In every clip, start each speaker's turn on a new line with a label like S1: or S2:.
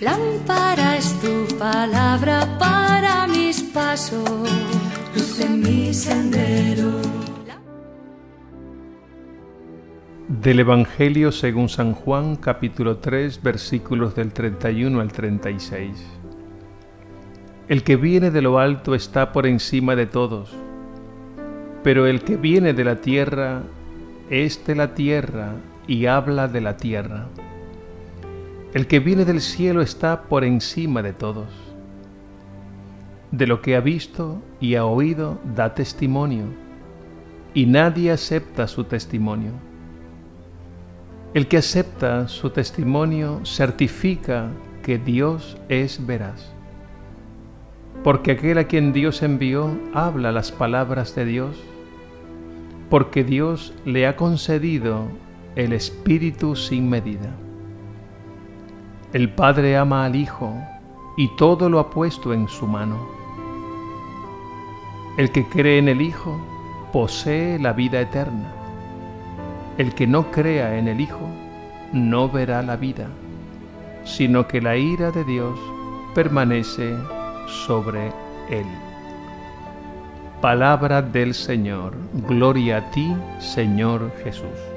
S1: Lámpara es tu palabra para mis pasos, luz en mi sendero.
S2: Del Evangelio según San Juan capítulo 3 versículos del 31 al 36. El que viene de lo alto está por encima de todos, pero el que viene de la tierra es de la tierra y habla de la tierra. El que viene del cielo está por encima de todos. De lo que ha visto y ha oído da testimonio, y nadie acepta su testimonio. El que acepta su testimonio certifica que Dios es veraz, porque aquel a quien Dios envió habla las palabras de Dios, porque Dios le ha concedido el Espíritu sin medida. El Padre ama al Hijo y todo lo ha puesto en su mano. El que cree en el Hijo posee la vida eterna. El que no crea en el Hijo no verá la vida, sino que la ira de Dios permanece sobre él. Palabra del Señor. Gloria a ti, Señor Jesús.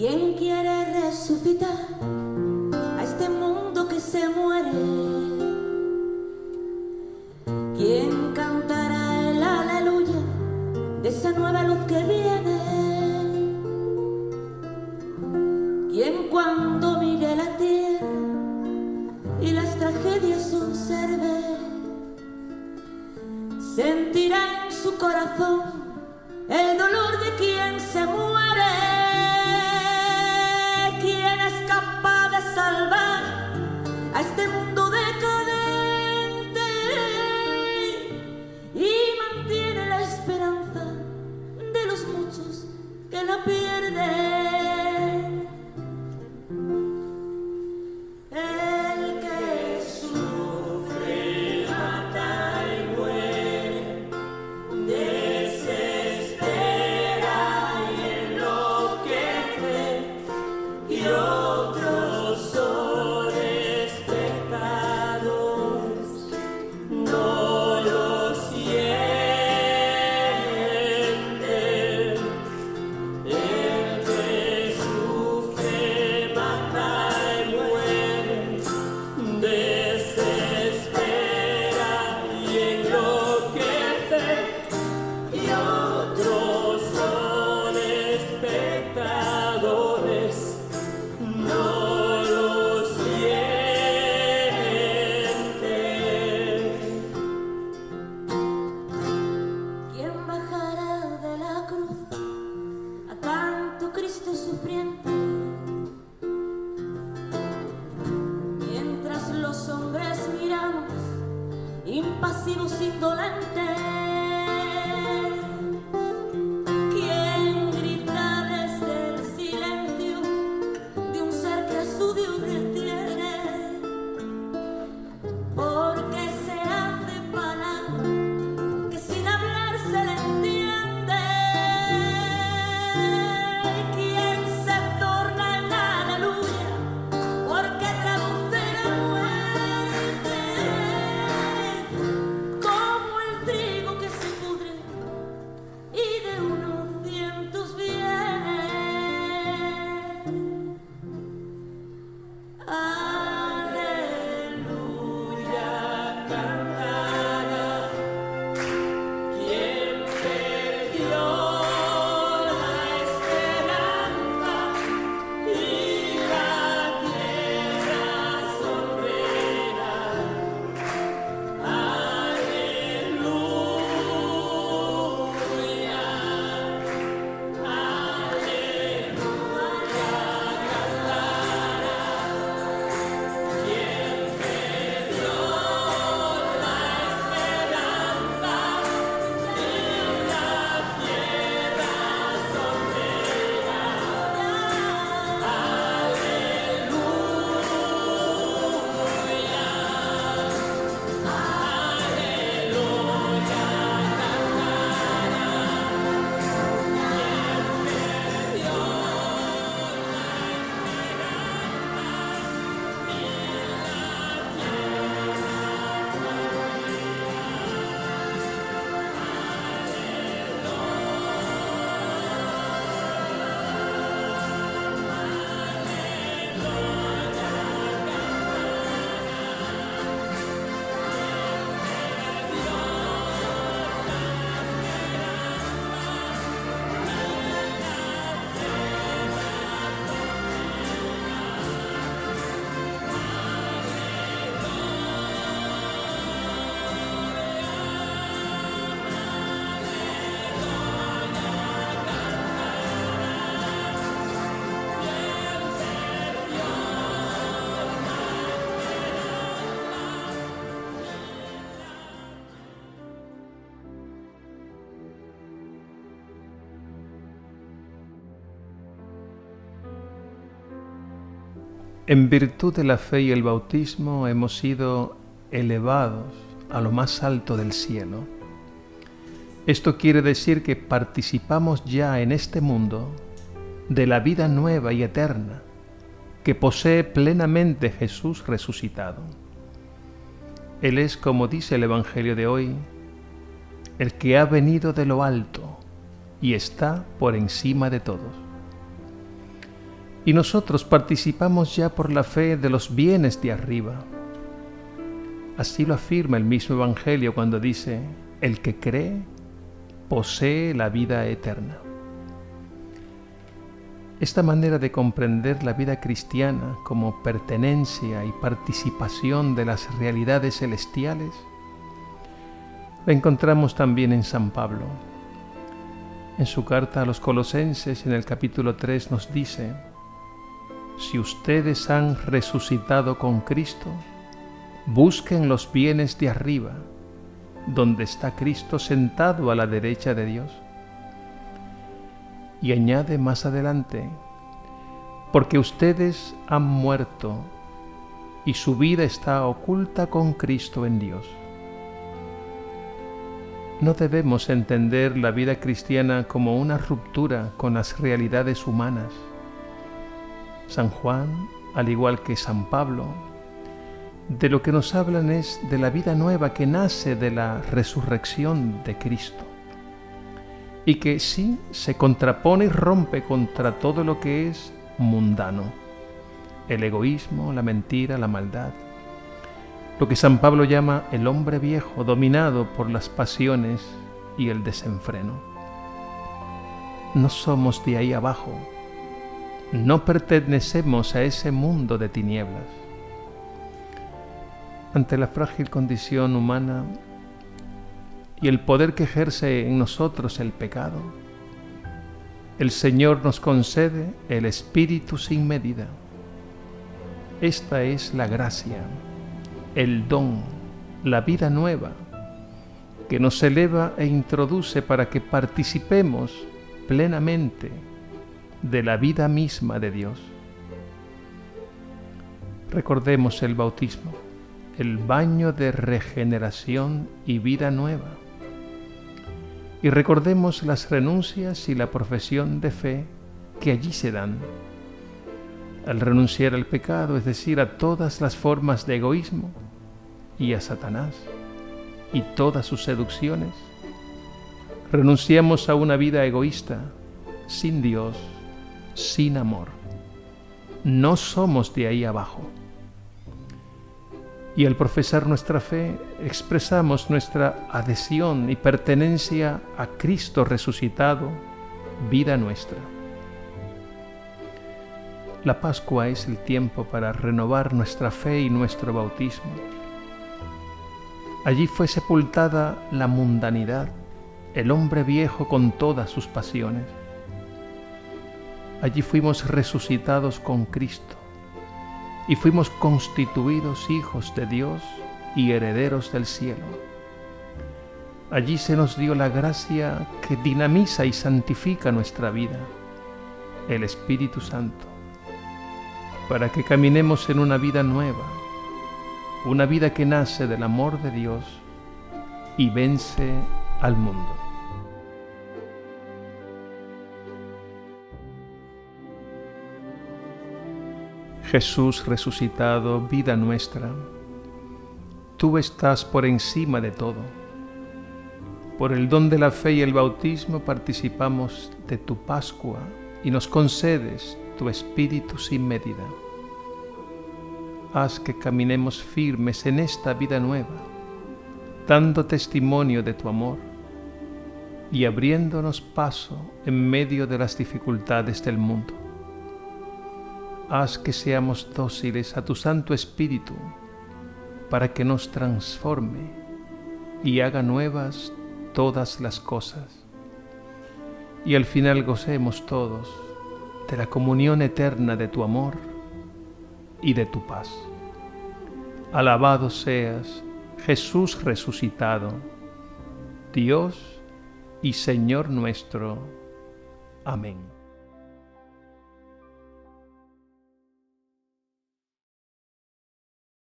S3: ¿Quién quiere resucitar a este mundo que se muere? ¿Quién cantará el aleluya de esa nueva luz que viene? ¿Quién cuando mire la tierra y las tragedias observe sentirá en su corazón el dolor de quien se muere? Salvar a este mundo decadente y mantiene la esperanza de los muchos que la pierden?
S2: En virtud de la fe y el bautismo hemos sido elevados a lo más alto del cielo. Esto quiere decir que participamos ya en este mundo de la vida nueva y eterna que posee plenamente Jesús resucitado. Él es, como dice el Evangelio de hoy, el que ha venido de lo alto y está por encima de todos. Y nosotros participamos ya por la fe de los bienes de arriba. Así lo afirma el mismo Evangelio cuando dice, el que cree posee la vida eterna. Esta manera de comprender la vida cristiana como pertenencia y participación de las realidades celestiales la encontramos también en San Pablo. En su carta a los colosenses en el capítulo 3 nos dice, si ustedes han resucitado con Cristo, busquen los bienes de arriba, donde está Cristo sentado a la derecha de Dios. Y añade más adelante, porque ustedes han muerto y su vida está oculta con Cristo en Dios. No debemos entender la vida cristiana como una ruptura con las realidades humanas. San Juan, al igual que San Pablo, de lo que nos hablan es de la vida nueva que nace de la resurrección de Cristo y que sí se contrapone y rompe contra todo lo que es mundano, el egoísmo, la mentira, la maldad, lo que San Pablo llama el hombre viejo dominado por las pasiones y el desenfreno. No somos de ahí abajo, no pertenecemos a ese mundo de tinieblas. Ante la frágil condición humana y el poder que ejerce en nosotros el pecado, el Señor nos concede el Espíritu sin medida. Esta es la gracia el don, la vida nueva, que nos eleva e introduce para que participemos plenamente de la vida misma de Dios. Recordemos el bautismo, el baño de regeneración y vida nueva. Y recordemos las renuncias y la profesión de fe que allí se dan al renunciar al pecado, es decir, a todas las formas de egoísmo y a Satanás y todas sus seducciones. Renunciamos a una vida egoísta, sin Dios, sin amor. No somos de ahí abajo. Y al profesar nuestra fe expresamos nuestra adhesión y pertenencia a Cristo resucitado, vida nuestra. La Pascua es el tiempo para renovar nuestra fe y nuestro bautismo. Allí fue sepultada la mundanidad, el hombre viejo con todas sus pasiones. Allí fuimos resucitados con Cristo y fuimos constituidos hijos de Dios y herederos del cielo. Allí se nos dio la gracia que dinamiza y santifica nuestra vida, el Espíritu Santo para que caminemos en una vida nueva, una vida que nace del amor de Dios y vence al mundo. Jesús resucitado, vida nuestra, tú estás por encima de todo. Por el don de la fe y el bautismo participamos de tu Pascua y nos concedes tu espíritu sin medida. Haz que caminemos firmes en esta vida nueva, dando testimonio de tu amor y abriéndonos paso en medio de las dificultades del mundo. Haz que seamos dóciles a tu Santo Espíritu para que nos transforme y haga nuevas todas las cosas. Y al final gocemos todos de la comunión eterna de tu amor y de tu paz. Alabado seas, Jesús resucitado, Dios y Señor nuestro. Amén.